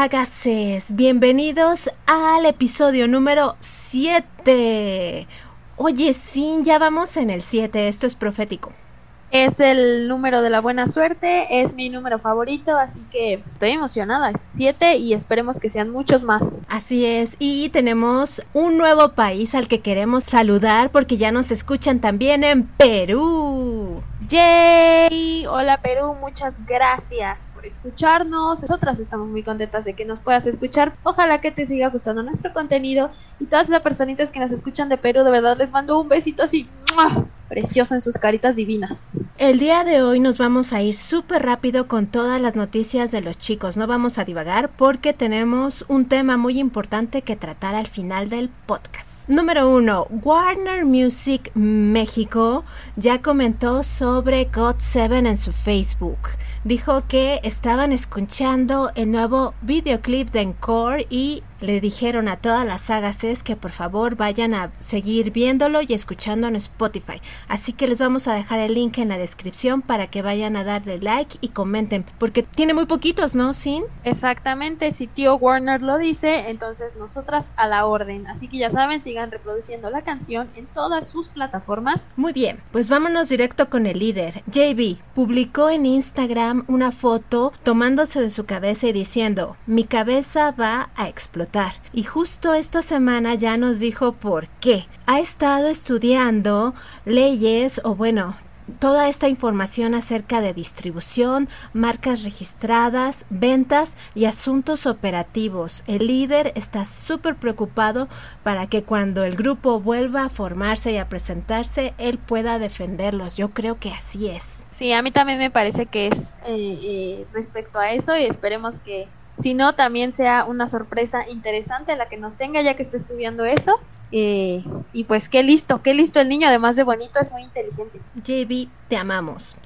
Agases, bienvenidos al episodio número 7. Oye, sí, ya vamos en el 7, esto es profético. Es el número de la buena suerte, es mi número favorito, así que estoy emocionada. Siete y esperemos que sean muchos más. Así es, y tenemos un nuevo país al que queremos saludar porque ya nos escuchan también en Perú. ¡Yay! Hola Perú, muchas gracias por escucharnos. Nosotras estamos muy contentas de que nos puedas escuchar. Ojalá que te siga gustando nuestro contenido. Y todas esas personitas que nos escuchan de Perú, de verdad les mando un besito así precioso en sus caritas divinas. El día de hoy nos vamos a ir súper rápido con todas las noticias de los chicos. No vamos a divagar porque tenemos un tema muy importante que tratar al final del podcast. Número uno, Warner Music México ya comentó sobre God 7 en su Facebook. Dijo que estaban escuchando el nuevo videoclip de Encore y le dijeron a todas las sagas que por favor vayan a seguir viéndolo y escuchando en Spotify. Así que les vamos a dejar el link en la descripción para que vayan a darle like y comenten, porque tiene muy poquitos, ¿no, Sin? Exactamente, si tío Warner lo dice, entonces nosotras a la orden. Así que ya saben, sigan reproduciendo la canción en todas sus plataformas. Muy bien, pues vámonos directo con el líder. JB publicó en Instagram una foto tomándose de su cabeza y diciendo, mi cabeza va a explotar y justo esta semana ya nos dijo por qué. Ha estado estudiando leyes o bueno, toda esta información acerca de distribución, marcas registradas, ventas y asuntos operativos. El líder está súper preocupado para que cuando el grupo vuelva a formarse y a presentarse, él pueda defenderlos. Yo creo que así es. Sí, a mí también me parece que es eh, eh, respecto a eso y esperemos que sino también sea una sorpresa interesante la que nos tenga ya que está estudiando eso. Eh, y pues qué listo, qué listo el niño, además de bonito, es muy inteligente. JB, te amamos.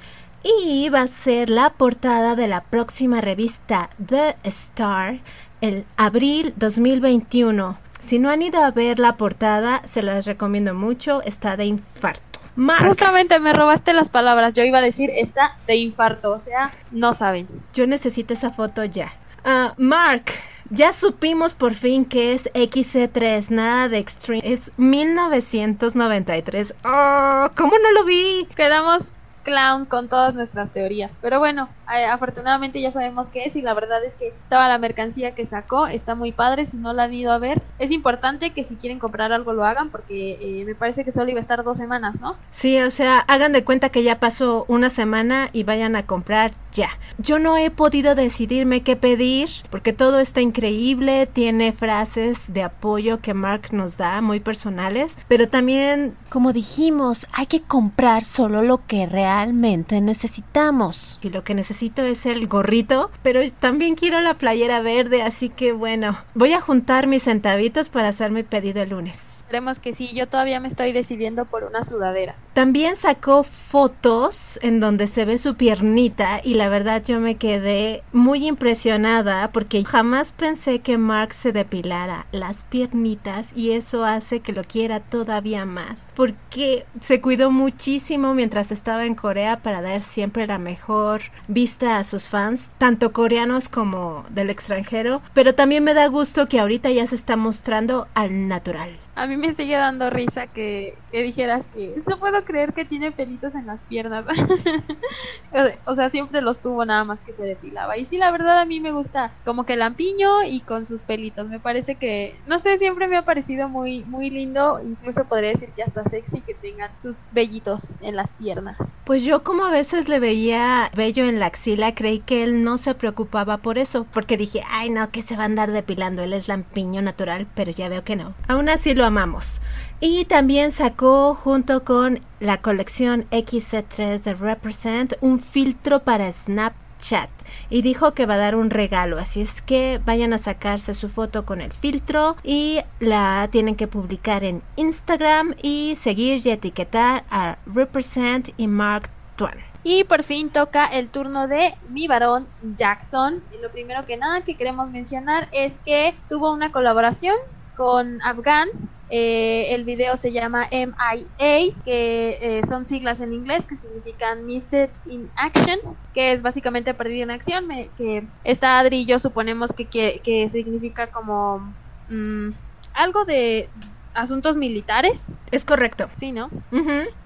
Y va a ser la portada de la próxima revista The Star el abril 2021. Si no han ido a ver la portada, se las recomiendo mucho, está de infarto. Justamente me robaste las palabras, yo iba a decir está de infarto, o sea, no saben. Yo necesito esa foto ya. Ah, Mark, ya supimos por fin que es XC3, nada de Extreme. Es 1993. ¡Oh! ¿Cómo no lo vi? Quedamos clown con todas nuestras teorías. Pero bueno, afortunadamente ya sabemos qué es y la verdad es que toda la mercancía que sacó está muy padre. Si no la han ido a ver, es importante que si quieren comprar algo lo hagan porque eh, me parece que solo iba a estar dos semanas, ¿no? Sí, o sea, hagan de cuenta que ya pasó una semana y vayan a comprar ya. Yo no he podido decidirme qué pedir porque todo está increíble, tiene frases de apoyo que Mark nos da muy personales, pero también, como dijimos, hay que comprar solo lo que realmente necesitamos. Y lo que necesito es el gorrito, pero también quiero la playera verde, así que bueno, voy a juntar mis centavitos para hacer mi pedido el lunes. Esperemos que sí, yo todavía me estoy decidiendo por una sudadera. También sacó fotos en donde se ve su piernita y la verdad yo me quedé muy impresionada porque jamás pensé que Mark se depilara las piernitas y eso hace que lo quiera todavía más porque se cuidó muchísimo mientras estaba en Corea para dar siempre la mejor vista a sus fans, tanto coreanos como del extranjero, pero también me da gusto que ahorita ya se está mostrando al natural. A mí me sigue dando risa que, que dijeras que no puedo creer que tiene pelitos en las piernas. o sea, siempre los tuvo nada más que se depilaba. Y sí, la verdad a mí me gusta como que lampiño y con sus pelitos. Me parece que, no sé, siempre me ha parecido muy, muy lindo. Incluso podría decir que hasta sexy que tengan sus vellitos en las piernas. Pues yo como a veces le veía vello en la axila, creí que él no se preocupaba por eso. Porque dije, ay no, que se va a andar depilando. Él es lampiño natural, pero ya veo que no. Aún así lo amamos. Y también sacó junto con la colección XC3 de Represent un filtro para Snapchat y dijo que va a dar un regalo, así es que vayan a sacarse su foto con el filtro y la tienen que publicar en Instagram y seguir y etiquetar a Represent y Mark Twain. Y por fin toca el turno de mi varón Jackson. Y lo primero que nada que queremos mencionar es que tuvo una colaboración con Afghan Eh, el video se llama MIA, que eh, son siglas en inglés que significan Missed in Action, que es básicamente perdido en acción, me- que esta Adri y yo suponemos que, que, que significa como mm, algo de asuntos militares, Es correcto. sí, ¿no?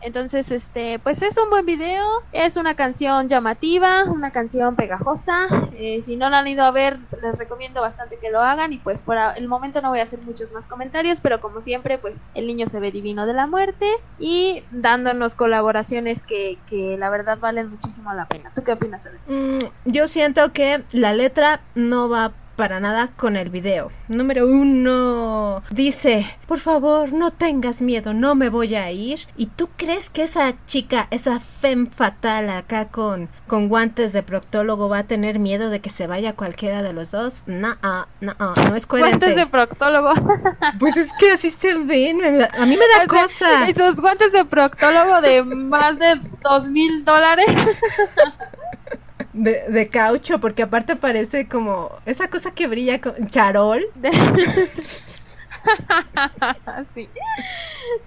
Entonces, este, pues es un buen video, es una canción llamativa, una canción pegajosa. eh, si no la han ido a ver, les recomiendo bastante que lo hagan. Y pues por el momento no voy a hacer muchos más comentarios, pero como siempre, pues el niño se ve divino de la muerte y dándonos colaboraciones que, que la verdad valen muchísimo la pena. ¿Tú qué opinas? Mm, yo siento que la letra no va para nada con el video. Número uno dice, por favor, no tengas miedo, no me voy a ir. ¿Y tú crees que esa chica, esa femme fatal acá con, con guantes de proctólogo va a tener miedo de que se vaya cualquiera de los dos? No, no, no es coherente. Guantes de proctólogo. Pues es que así se ven, a mí me da O sea, cosa. Esos guantes de proctólogo de más de dos mil dólares. De, de caucho, porque aparte parece como esa cosa que brilla con charol. Sí.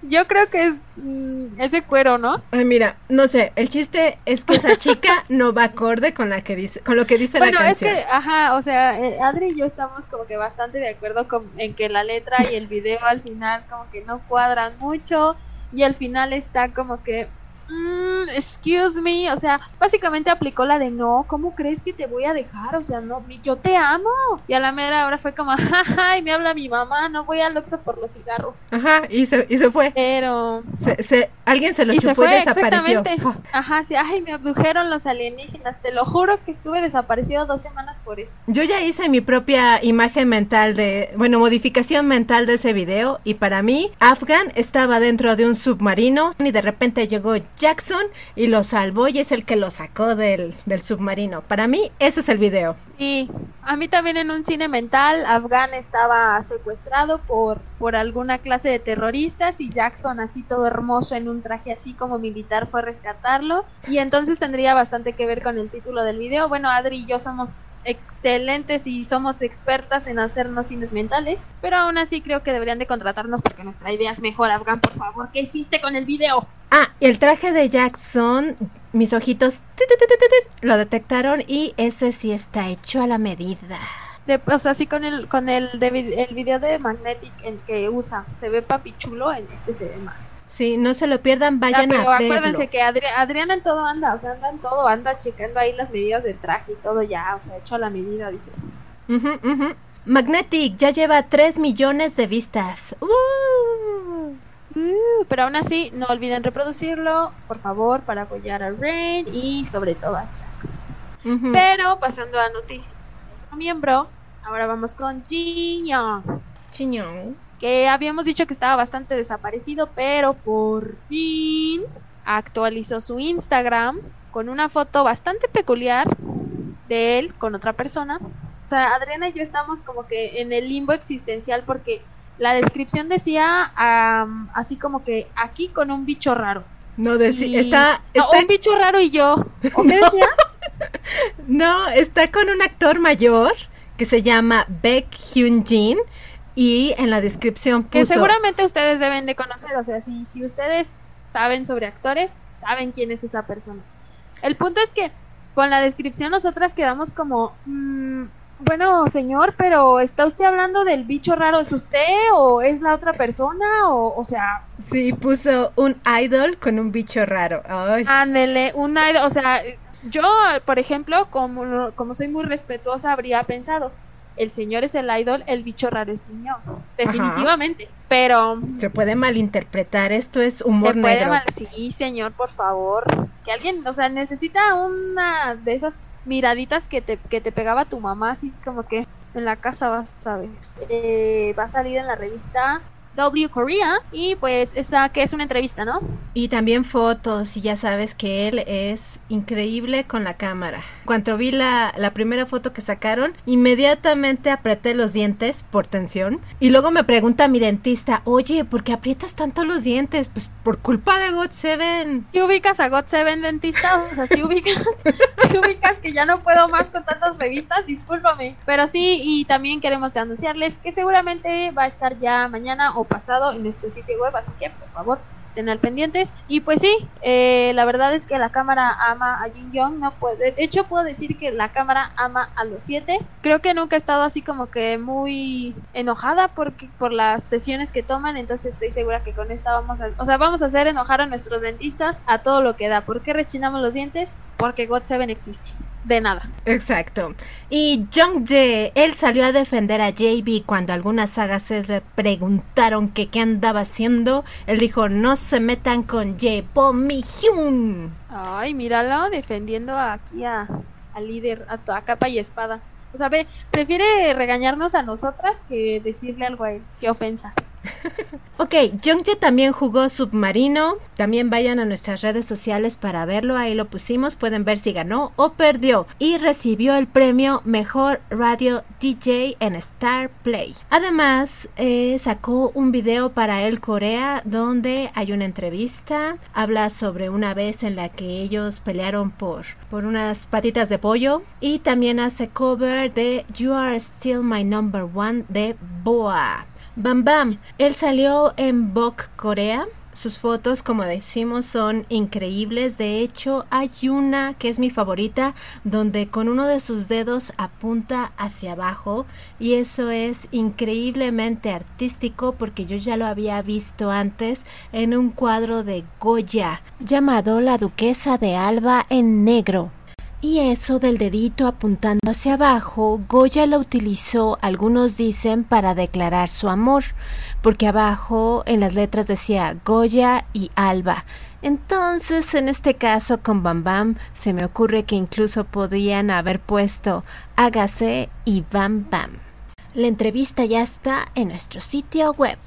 Yo creo que es mm, es de cuero, ¿no? Ay, mira, no sé, el chiste es que esa chica no va acorde con la que dice, con lo que dice Bueno, la es canción. que, ajá, o sea, eh, Adri y yo estamos como que bastante de acuerdo con, en que la letra y el video al final como que no cuadran mucho y al final está como que, mm, excuse me, o sea, básicamente aplicó la de no, ¿cómo crees que te voy a dejar? O sea, no, yo te amo. Y a la mera hora fue como, jaja, y me habla mi mamá, no voy al Oxxo por los cigarros. Ajá, y se, y se fue. Pero Se, se- alguien se lo Y se chupó y desapareció. exactamente. Ajá, sí, ay, me abdujeron los alienígenas. Te lo juro que estuve desaparecido dos semanas por eso. Yo ya hice mi propia imagen mental de, bueno, modificación mental de ese video y para mí Afgan estaba dentro de un submarino y de repente llegó Jackson y lo salvó y es el que lo sacó del, submarino. Para mí ese es el video. Y a mí también en un cine mental, Afgan estaba secuestrado por, por alguna clase de terroristas y Jackson así todo hermoso en un traje así como militar fue a rescatarlo. Y entonces tendría bastante que ver con el título del video. Bueno, Adri y yo somos excelentes y somos expertas en hacernos cines mentales, pero aún así creo que deberían de contratarnos porque nuestra idea es mejor, Afgan, por favor, ¿qué hiciste con el video? Ah, el traje de Jackson, mis ojitos tit, tit, tit, tit, tit, lo detectaron y ese sí está hecho a la medida. De, o sea, sí con el con el, de, el video de Magnetic el que usa, se ve papi chulo, en este se ve más. Sí, no se lo pierdan, Ah, vayan pero a acuérdense verlo. que Adri- Adriana en todo anda, o sea, anda en todo, anda checando ahí las medidas del traje y todo ya, o sea, hecho a la medida, dice. Magnetic ya lleva 3 millones de vistas. ¡Uh! Uh, pero aún así, no olviden reproducirlo, por favor, para apoyar a Rain y sobre todo a Jax. Pero pasando a noticias miembro, ahora vamos con Jin Young. Que habíamos dicho que estaba bastante desaparecido, pero por fin actualizó su Instagram con una foto bastante peculiar de él con otra persona. O sea, Adriana y yo estamos como que en el limbo existencial porque la descripción decía am, así como que aquí con un bicho raro. No, Y- está, No, un bicho raro y yo. ¿O qué decía? no, está con un actor mayor que se llama Baek Hyun Jin y en la descripción Que puso seguramente ustedes deben de conocer, o sea, si, si ustedes saben sobre actores, saben quién es esa persona. El punto es que con la descripción nosotras quedamos como, mm, bueno, señor, pero ¿está usted hablando del bicho raro? ¿Es usted o es la otra persona? O, o sea, sí puso un idol con un bicho raro. Ay. ándele, una, o sea, yo, por ejemplo, como, como soy muy respetuosa, habría pensado, el señor es el idol, el bicho raro es niño, definitivamente, pero Se puede malinterpretar, esto es humor Se puede negro. mal- Sí, señor, por favor. Que alguien, o sea, necesita una de esas miraditas que te, que te pegaba tu mamá, así como que en la casa vas a ver. Eh, va a salir en la revista W Korea y pues esa que es una entrevista, ¿no? Y también fotos, y ya sabes que él es increíble con la cámara. Cuando vi la, la primera foto que sacaron, inmediatamente apreté los dientes por tensión. Y luego me pregunta mi dentista, oye, ¿por qué aprietas tanto los dientes? Pues por culpa de God Seven. Si ubicas a God Seven dentista, o sea, si ubicas, si ubicas que ya no puedo más con tantas revistas, discúlpame. Pero sí, y también queremos anunciarles que seguramente va a estar ya mañana o pasado en nuestro sitio web, así que por favor estén al pendientes. Y pues sí, eh, la verdad es que la cámara ama a Jin Young, no puede, de hecho puedo decir que la cámara ama a los siete. Creo que nunca he estado así como que muy enojada porque por las sesiones que toman, entonces estoy segura que con esta vamos a, o sea, vamos a hacer enojar a nuestros dentistas a todo lo que da. ¿Por qué rechinamos los dientes? Porque God 7 existe de nada. Exacto. Y Jung Jae, él salió a defender a JB cuando algunas sagas le preguntaron que qué andaba haciendo. Él dijo, no se metan con Jae Mi Hyun. Ay, míralo, defendiendo aquí a, al líder, a, a capa y espada. O sea, ve, prefiere regañarnos a nosotras que decirle algo a él. Qué ofensa. Ok, Jungjae también jugó Submarino. También vayan a nuestras redes sociales para verlo. Ahí lo pusimos. Pueden ver si ganó o perdió. Y recibió el premio Mejor Radio DJ en Star Play. Además, eh, sacó un video para el Corea donde hay una entrevista. Habla sobre una vez en la que ellos pelearon por, por unas patitas de pollo. Y también hace cover de You Are Still My Number One de Boa. Bam Bam. Él salió en Vogue Corea. Sus fotos, como decimos, son increíbles. De hecho, hay una que es mi favorita, donde con uno de sus dedos apunta hacia abajo. Y eso es increíblemente artístico porque yo ya lo había visto antes en un cuadro de Goya llamado La Duquesa de Alba en negro. Y eso del dedito apuntando hacia abajo, Goya lo utilizó, algunos dicen, para declarar su amor, porque abajo en las letras decía Goya y Alba. Entonces, en este caso con Bam Bam, se me ocurre que incluso podrían haber puesto Hágase y Bam Bam. La entrevista ya está en nuestro sitio web,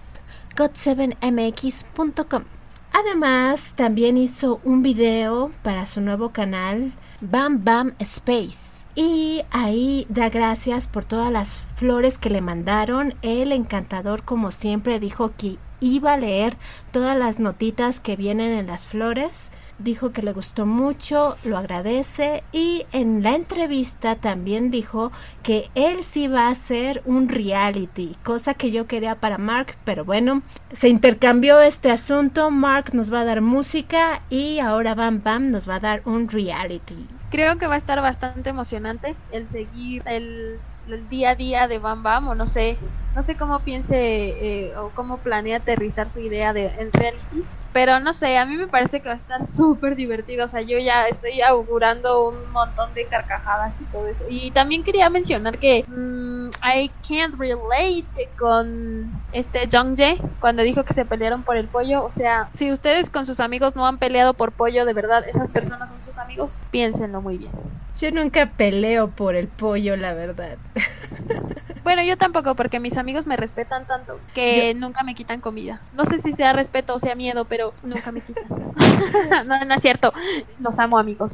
got7mx.com. Además, también hizo un video para su nuevo canal Bam Bam Space. Y ahí da gracias por todas las flores que le mandaron. El encantador, como siempre, dijo que iba a leer todas las notitas que vienen en las flores dijo que le gustó mucho, lo agradece y en la entrevista también dijo que él sí va a hacer un reality, cosa que yo quería para Mark, pero bueno, se intercambió este asunto, Mark nos va a dar música y ahora Bam Bam nos va a dar un reality. Creo que va a estar bastante emocionante el seguir el, día a día de Bam Bam o no sé, no sé cómo piense eh, o cómo planea aterrizar su idea de reality pero no sé, a mí me parece que va a estar súper divertido. O sea, yo ya estoy augurando un montón de carcajadas y todo eso. Y también quería mencionar que mm, I can't relate con este Jungjae cuando dijo que se pelearon por el pollo. O sea, si ustedes con sus amigos no han peleado por pollo, de verdad, esas personas son sus amigos, piénsenlo muy bien. Yo nunca peleo por el pollo, la verdad. Bueno, yo tampoco, porque mis amigos me respetan tanto que nunca me quitan comida. No sé si sea respeto o sea miedo, pero nunca me quitan. no, no es cierto. Los amo, amigos.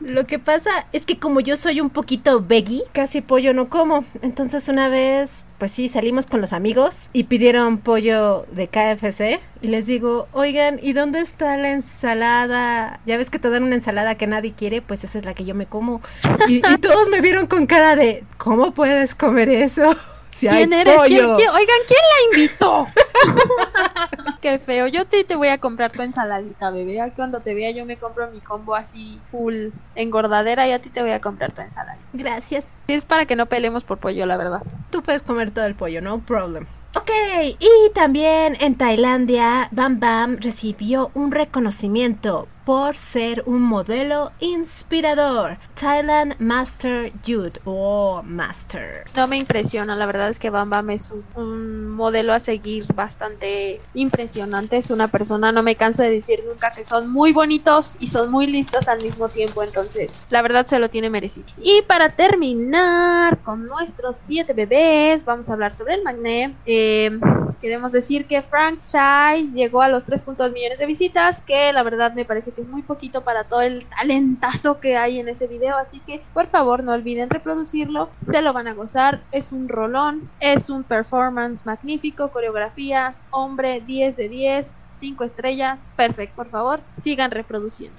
Lo que pasa es que como yo soy un poquito veggie, casi pollo no como. Entonces una vez, pues sí, salimos con los amigos y pidieron pollo de KFC. Y les digo, oigan, ¿y dónde está la ensalada? Ya ves que te dan una ensalada que nadie quiere, pues esa es la que yo me como. Y, y todos me vieron con cara de, ¿cómo puedes comer eso? ¿Quién eres? Oigan, ¿quién la invitó? Qué feo. Yo te, te voy a comprar tu ensaladita, bebé. Cuando te vea yo me compro mi combo así full engordadera y a ti te voy a comprar tu ensalada. Gracias. Es para que no peleemos por pollo, la verdad. Tú puedes comer todo el pollo, no problem. Ok, y también en Tailandia, Bam Bam recibió un reconocimiento por ser un modelo inspirador. Thailand Master Youth o Master. No me impresiona, la verdad es que Bam Bam es un, modelo a seguir bastante impresionante. Es una persona, no me canso de decir nunca que son muy bonitos y son muy listos al mismo tiempo. Entonces, la verdad se lo tiene merecido. Y para terminar con nuestros siete bebés, vamos a hablar sobre el magné. Eh, queremos decir que Franchise llegó a los 3.2 millones de visitas, que la verdad me parece que es muy poquito para todo el talentazo que hay en ese video, así que por favor no olviden reproducirlo, se lo van a gozar, es un rolón, es un performance magnífico, coreografías, hombre 10 de 10, 5 estrellas, perfecto, por favor, sigan reproduciendo.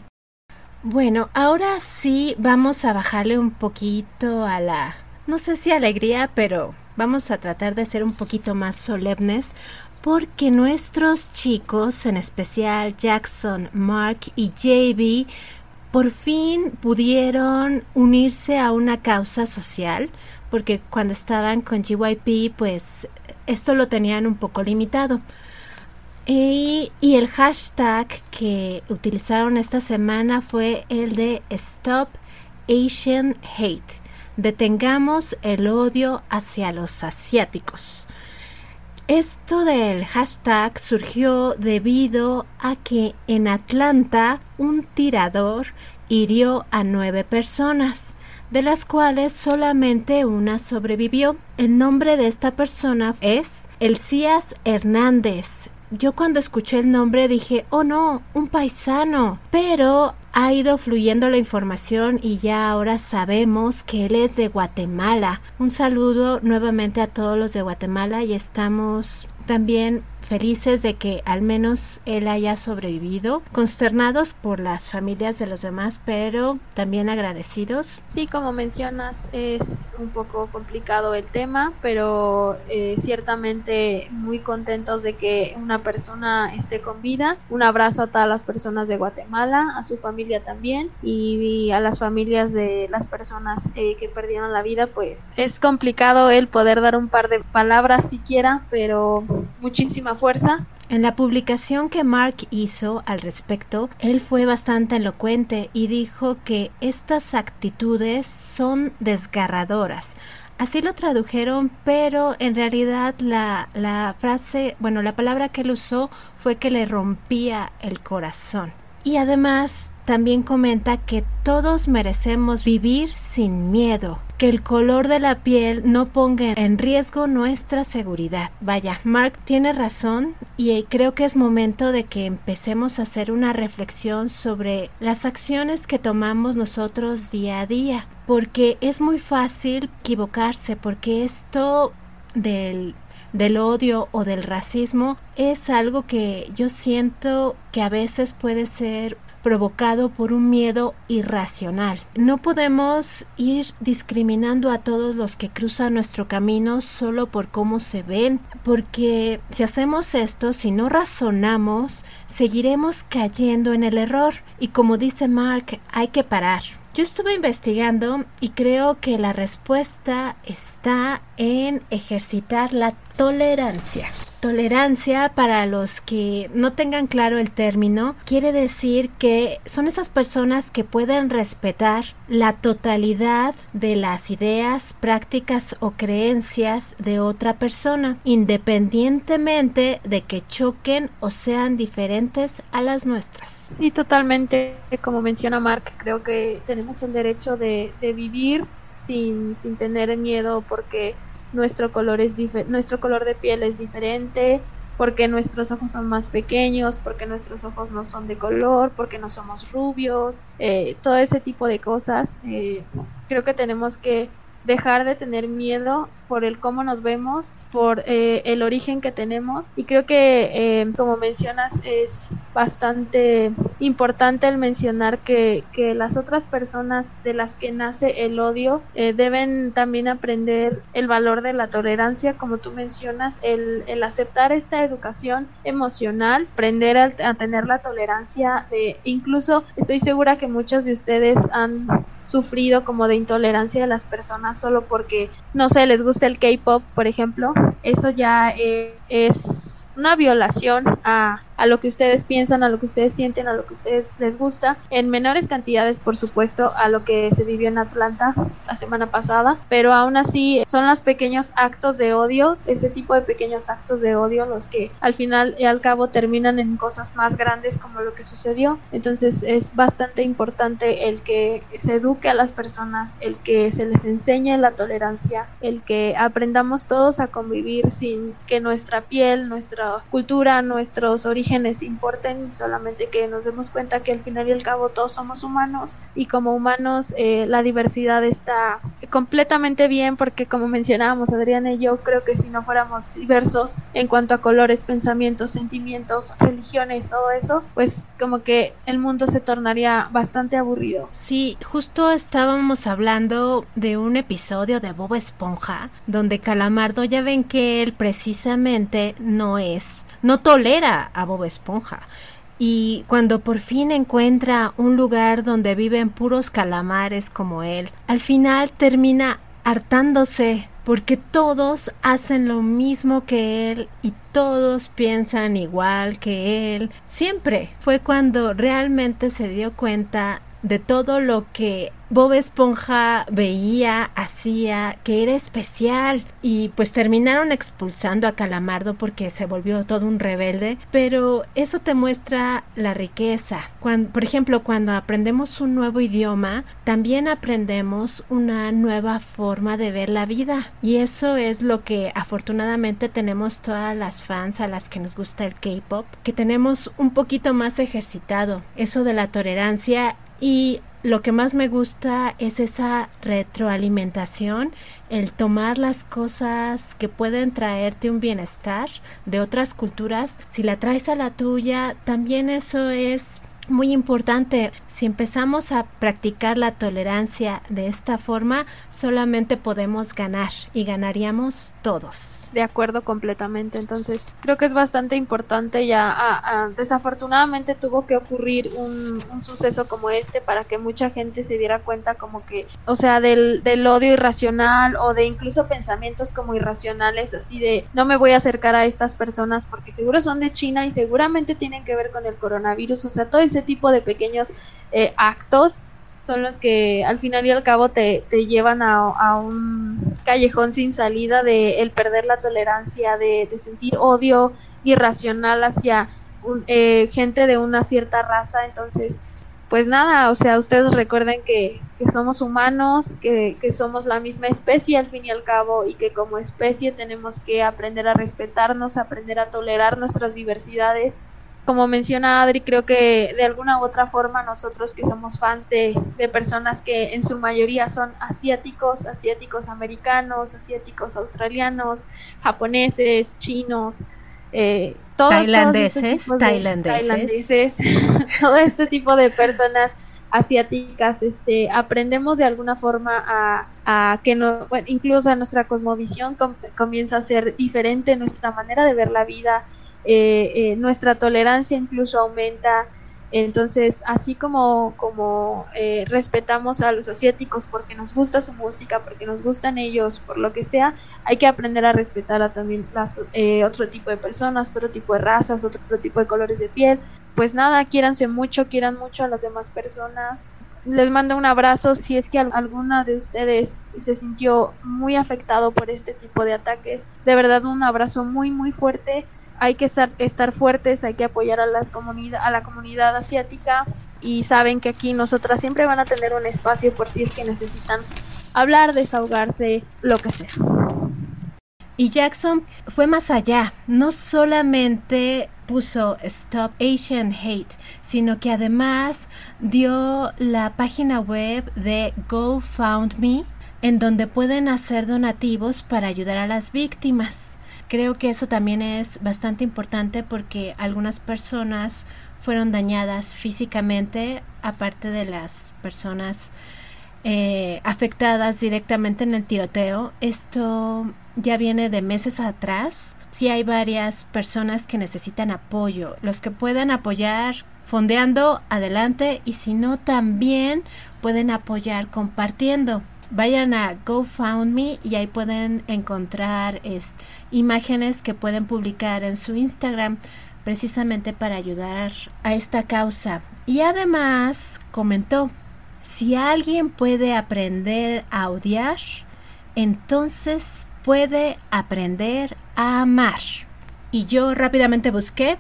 Bueno, ahora sí vamos a bajarle un poquito a la, no sé si alegría, pero vamos a tratar de ser un poquito más solemnes porque nuestros chicos, en especial Jackson, Mark y JB, por fin pudieron unirse a una causa social, porque cuando estaban con GYP, pues esto lo tenían un poco limitado. Y, y, el hashtag que utilizaron esta semana fue el de Stop Asian Hate. Detengamos el odio hacia los asiáticos. Esto del hashtag surgió debido a que en Atlanta un tirador hirió a nueve personas, de las cuales solamente una sobrevivió. El nombre de esta persona es Elías Hernández. Yo cuando escuché el nombre dije, oh no, un paisano. Pero ha ido fluyendo la información y ya ahora sabemos que él es de Guatemala. Un saludo nuevamente a todos los de Guatemala y estamos también felices de que al menos él haya sobrevivido, consternados por las familias de los demás, pero también agradecidos. Sí, como mencionas, es un poco complicado el tema, pero eh, ciertamente muy contentos de que una persona esté con vida. Un abrazo a todas las personas de Guatemala, a su familia también y, a las familias de las personas eh, que perdieron la vida, pues es complicado el poder dar un par de palabras siquiera, pero fuerza. En la publicación que Mark hizo al respecto, él fue bastante elocuente y dijo que estas actitudes son desgarradoras. Así lo tradujeron, pero en realidad la frase, bueno, la palabra que él usó fue que le rompía el corazón. Y además también comenta que todos merecemos vivir sin miedo, que el color de la piel no ponga en riesgo nuestra seguridad. Vaya, Mark tiene razón y creo que es momento de que empecemos a hacer una reflexión sobre las acciones que tomamos nosotros día a día, porque es muy fácil equivocarse, porque esto del del odio o del racismo es algo que yo siento que a veces puede ser provocado por un miedo irracional. No podemos ir discriminando a todos los que cruzan nuestro camino solo por cómo se ven, porque si hacemos esto, si no razonamos, seguiremos cayendo en el error y como dice Mark, hay que parar. Yo estuve investigando y creo que la respuesta está en ejercitar la tolerancia. Tolerancia, para los que no tengan claro el término, quiere decir que son esas personas que pueden respetar la totalidad de las ideas, prácticas o creencias de otra persona, independientemente de que choquen o sean diferentes a las nuestras. Sí, totalmente. Como menciona Mark, creo que tenemos el derecho de, vivir sin, sin tener miedo porque nuestro color es nuestro color de piel es diferente, porque nuestros ojos son más pequeños, porque nuestros ojos no son de color, porque no somos rubios, eh, todo ese tipo de cosas. Eh, creo que tenemos que dejar de tener miedo por el cómo nos vemos, por eh, el origen que tenemos. Y creo que, eh, como mencionas, es bastante importante el mencionar que, que, las otras personas de las que nace el odio eh, deben también aprender el valor de la tolerancia, como tú mencionas, el, el aceptar esta educación emocional, aprender a, a tener la tolerancia de, incluso estoy segura que muchos de ustedes han sufrido como de intolerancia de las personas solo porque no sé, les gusta el K-pop, por ejemplo, eso ya eh, es una violación a, a lo que ustedes piensan, a lo que ustedes sienten, a lo que ustedes les gusta, en menores cantidades, por supuesto, a lo que se vivió en Atlanta la semana pasada, pero aún así son los pequeños actos de odio, ese tipo de pequeños actos de odio los que al final y al cabo terminan en cosas más grandes como lo que sucedió. Entonces es bastante importante el que se eduque a las personas, el que se les enseñe la tolerancia, el que aprendamos todos a convivir sin que nuestra piel, nuestra cultura, nuestros orígenes orígenes importen, solamente que nos demos cuenta que al final y al cabo todos somos humanos y como humanos eh, la diversidad está completamente bien porque como mencionábamos Adriana y yo creo que si no fuéramos diversos en cuanto a colores, pensamientos, sentimientos, religiones, todo eso, pues como que el mundo se tornaría bastante aburrido. Sí, justo estábamos hablando de un episodio de Bob Esponja donde Calamardo ya ven que él precisamente no es, no tolera a Bob Esponja. Y cuando por fin encuentra un lugar donde viven puros calamares como él, al final termina hartándose porque todos hacen lo mismo que él y todos piensan igual que él. Siempre fue cuando realmente se dio cuenta de todo lo que Bob Esponja veía, hacía, que era especial y pues terminaron expulsando a Calamardo porque se volvió todo un rebelde, pero eso te muestra la riqueza. Por ejemplo, cuando aprendemos un nuevo idioma, también aprendemos una nueva forma de ver la vida y eso es lo que afortunadamente tenemos todas las fans a las que nos gusta el K-pop, que tenemos un poquito más ejercitado, eso de la tolerancia y lo que más me gusta es esa retroalimentación, el tomar las cosas que pueden traerte un bienestar de otras culturas, si la traes a la tuya, también eso es muy importante. Si empezamos a practicar la tolerancia de esta forma, solamente podemos ganar y ganaríamos todos de acuerdo completamente. Entonces, creo que es bastante importante ya. desafortunadamente tuvo que ocurrir un, suceso como este para que mucha gente se diera cuenta como que, o sea, del, del odio irracional o de incluso pensamientos como irracionales, así de no me voy a acercar a estas personas porque seguro son de China y seguramente tienen que ver con el coronavirus. O sea, todo ese tipo de pequeños eh, actos son los que al final y al cabo te, te llevan a, un callejón sin salida de el perder la tolerancia, de, sentir odio irracional hacia eh, gente de una cierta raza. Entonces, pues nada, o sea, ustedes recuerden que, que somos humanos, que, que, somos la misma especie al fin y al cabo y que como especie tenemos que aprender a respetarnos, aprender a tolerar nuestras diversidades como menciona Adri, creo que de alguna u otra forma nosotros que somos fans de, personas que en su mayoría son asiáticos, asiáticos americanos, asiáticos australianos, japoneses, chinos, eh, todos, tailandeses, tailandeses, todo este tipo de personas asiáticas, este, aprendemos de alguna forma a, que no, incluso nuestra cosmovisión comienza a ser diferente, nuestra manera de ver la vida, eh, eh, nuestra tolerancia incluso aumenta. Entonces, así como, como eh, respetamos a los asiáticos porque nos gusta su música, porque nos gustan ellos, por lo que sea, hay que aprender a respetar a también las, otro tipo de personas, otro tipo de razas, otro, tipo de colores de piel. Pues nada, quiéranse mucho, quieran mucho a las demás personas. Les mando un abrazo si es que alguna de ustedes se sintió muy afectado por este tipo de ataques. De verdad, un abrazo muy, muy fuerte hay que estar, fuertes, hay que apoyar a, las a la comunidad asiática y saben que aquí nosotras siempre van a tener un espacio por si es que necesitan hablar, desahogarse, lo que sea. Y Jackson fue más allá, no solamente puso Stop Asian Hate, sino que además dio la página web de GoFundMe en donde pueden hacer donativos para ayudar a las víctimas. Creo que eso también es bastante importante porque algunas personas fueron dañadas físicamente, aparte de las personas eh, afectadas directamente en el tiroteo. Esto ya viene de meses atrás. Sí hay varias personas que necesitan apoyo. Los que puedan apoyar fondeando, adelante. Y si no, también pueden apoyar compartiendo vayan a GoFundMe y ahí pueden encontrar imágenes que pueden publicar en su Instagram precisamente para ayudar a esta causa. Y además comentó, si alguien puede aprender a odiar, entonces puede aprender a amar. Y yo rápidamente busqué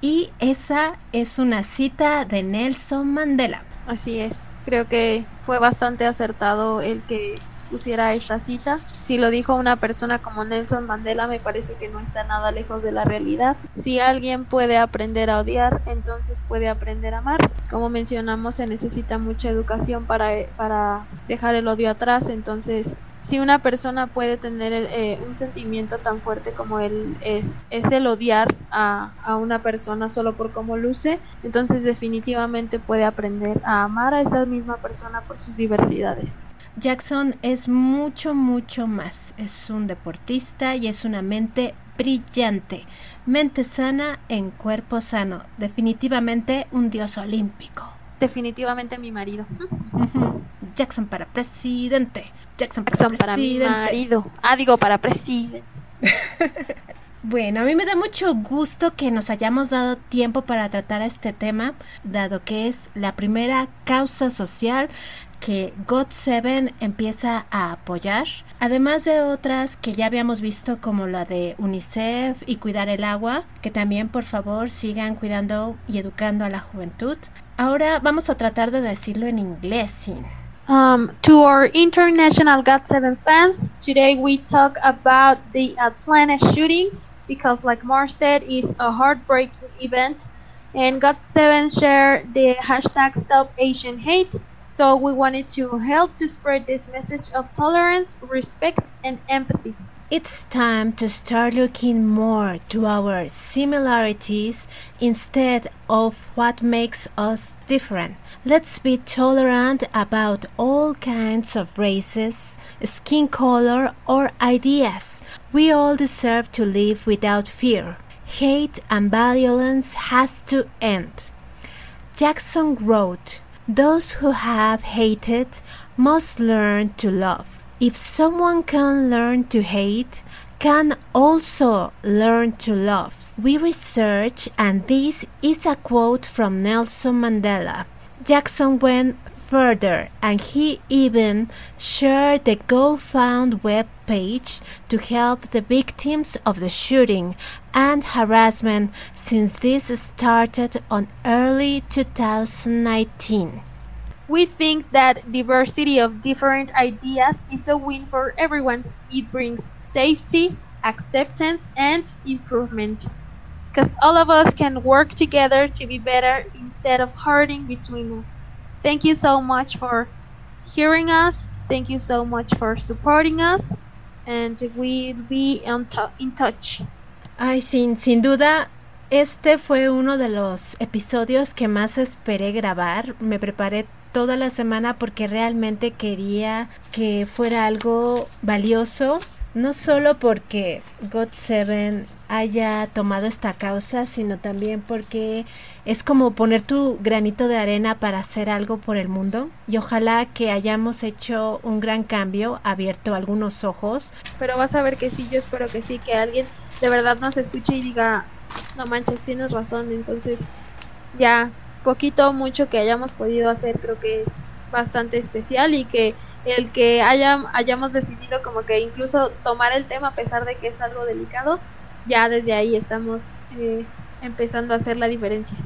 y esa es una cita de Nelson Mandela. Así es creo que fue bastante acertado el que pusiera esta cita. Si lo dijo una persona como Nelson Mandela, me parece que no está nada lejos de la realidad. Si alguien puede aprender a odiar, entonces puede aprender a amar. Como mencionamos, se necesita mucha educación para, para dejar el odio atrás, entonces si una persona puede tener eh, un sentimiento tan fuerte como el es, es el odiar a, a, una persona solo por cómo luce, entonces definitivamente puede aprender a amar a esa misma persona por sus diversidades. Jackson es mucho, mucho más. Es un deportista y es una mente brillante. Mente sana en cuerpo sano. Definitivamente un dios olímpico. Definitivamente mi marido. Jackson para presidente. Jackson para, Jackson para mi marido. Ah, digo, para presidente. Bueno, a mí me da mucho gusto que nos hayamos dado tiempo para tratar este tema, dado que es la primera causa social que God7 empieza a apoyar, además de otras que ya habíamos visto como la de UNICEF y Cuidar el Agua, que también por favor sigan cuidando y educando a la juventud. Ahora vamos a tratar de decirlo en inglés. Um, to our international God7 fans, today we talk about the Atlanta shooting because, like Mar said, it's a heartbreaking event. And God7 share the hashtag Stop Asian Hate So we wanted to help to spread this message of tolerance, respect, and empathy. It's time to start looking more to our similarities instead of what makes us different. Let's be tolerant about all kinds of races, skin color, or ideas. We all deserve to live without fear. Hate and violence has to end. Jackson wrote, those who have hated must learn to love. If someone can learn to hate, can also learn to love. We research, and this is a quote from Nelson Mandela. Jackson went further and he even shared the GoFound web page to help the victims of the shooting and harassment since this started on early 2019. We think that diversity of different ideas is a win for everyone. It brings safety, acceptance, and improvement. Because all of us can work together to be better instead of hurting between us. Thank you so much for hearing us. Thank you so much for supporting us. And we'll be in touch. Ay, sin, sin duda, este fue uno de los episodios que más esperé grabar. Me preparé toda la semana porque realmente quería que fuera algo valioso. No solo porque God7 haya tomado esta causa, sino también porque es como poner tu granito de arena para hacer algo por el mundo. Y ojalá que hayamos hecho un gran cambio, abierto algunos ojos. Pero vas a ver que sí, yo espero que sí, que alguien de verdad nos escuche y diga, no manches, tienes razón, entonces ya poquito mucho que hayamos podido hacer creo que es bastante especial y que el que haya, hayamos decidido como que incluso tomar el tema a pesar de que es algo delicado, ya desde ahí estamos eh, empezando a hacer la diferencia.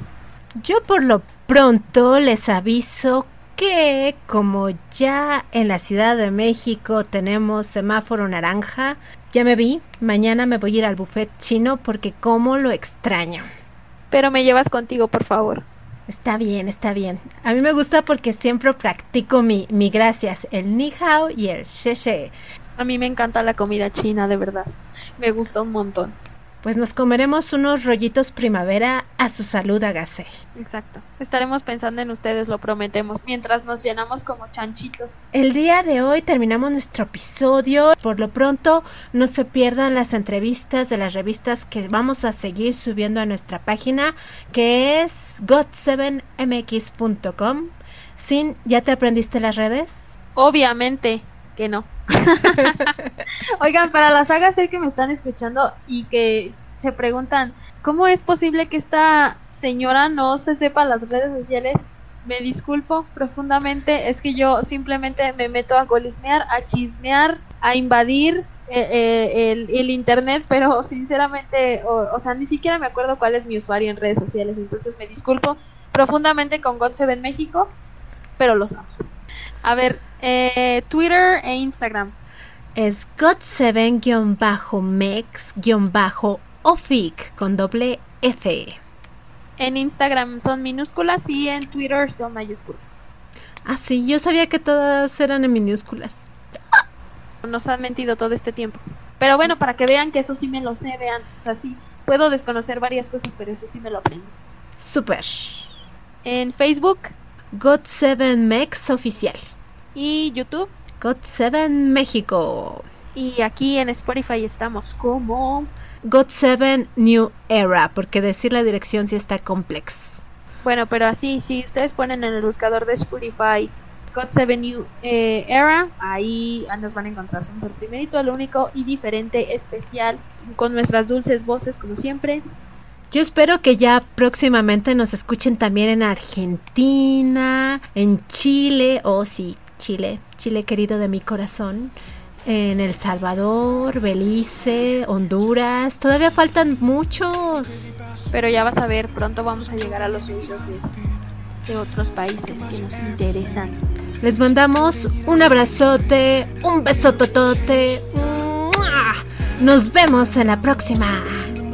Yo por lo pronto les aviso que como ya en la Ciudad de México tenemos semáforo naranja, ya me vi, mañana me voy a ir al buffet chino porque como lo extraño. Pero me llevas contigo, por favor. Está bien, está bien. A mí me gusta porque siempre practico mi, mi gracias, el ni hao y el she she. A mí me encanta la comida china, de verdad. Me gusta un montón pues nos comeremos unos rollitos primavera a su salud, Agase. Exacto. Estaremos pensando en ustedes, lo prometemos, mientras nos llenamos como chanchitos. El día de hoy terminamos nuestro episodio. Por lo pronto, no se pierdan las entrevistas de las revistas que vamos a seguir subiendo a nuestra página, que es got7mx.com. Sin, ¿ya te aprendiste las redes? Obviamente que no. Oigan, para las sagas sé que me están escuchando y que se preguntan, ¿cómo es posible que esta señora no se sepa las redes sociales? Me disculpo profundamente, es que yo simplemente me meto a golismear, a chismear, a invadir eh, eh, el, internet, pero sinceramente, o, sea, ni siquiera me acuerdo cuál es mi usuario en redes sociales, entonces me disculpo profundamente con God en México, pero los amo. A ver, eh, Twitter e Instagram. Es God7-Mex-Ofic con doble F. En Instagram son minúsculas y en Twitter son mayúsculas. Ah, sí, yo sabía que todas eran en minúsculas. Nos han mentido todo este tiempo. Pero bueno, para que vean que eso sí me lo sé, vean. O sea, sí, puedo desconocer varias cosas, pero eso sí me lo aprendo. Super. En Facebook. God7Mex oficial. Y YouTube. God7 México. Y aquí en Spotify estamos como God7 New Era, porque decir la dirección sí está complex. Bueno, pero así, si ustedes ponen en el buscador de Spotify God7 New eh, Era, ahí nos van a encontrar. Somos el primerito, el único y diferente, especial, con nuestras dulces voces, como siempre. Yo espero que ya próximamente nos escuchen también en Argentina, en Chile, o oh, sí, Chile, Chile querido de mi corazón en El Salvador, Belice, Honduras. Todavía faltan muchos. Pero ya vas a ver, pronto vamos a llegar a los oídos de, otros países que nos interesan. Les mandamos un abrazote, un besototote. Nos vemos en la próxima.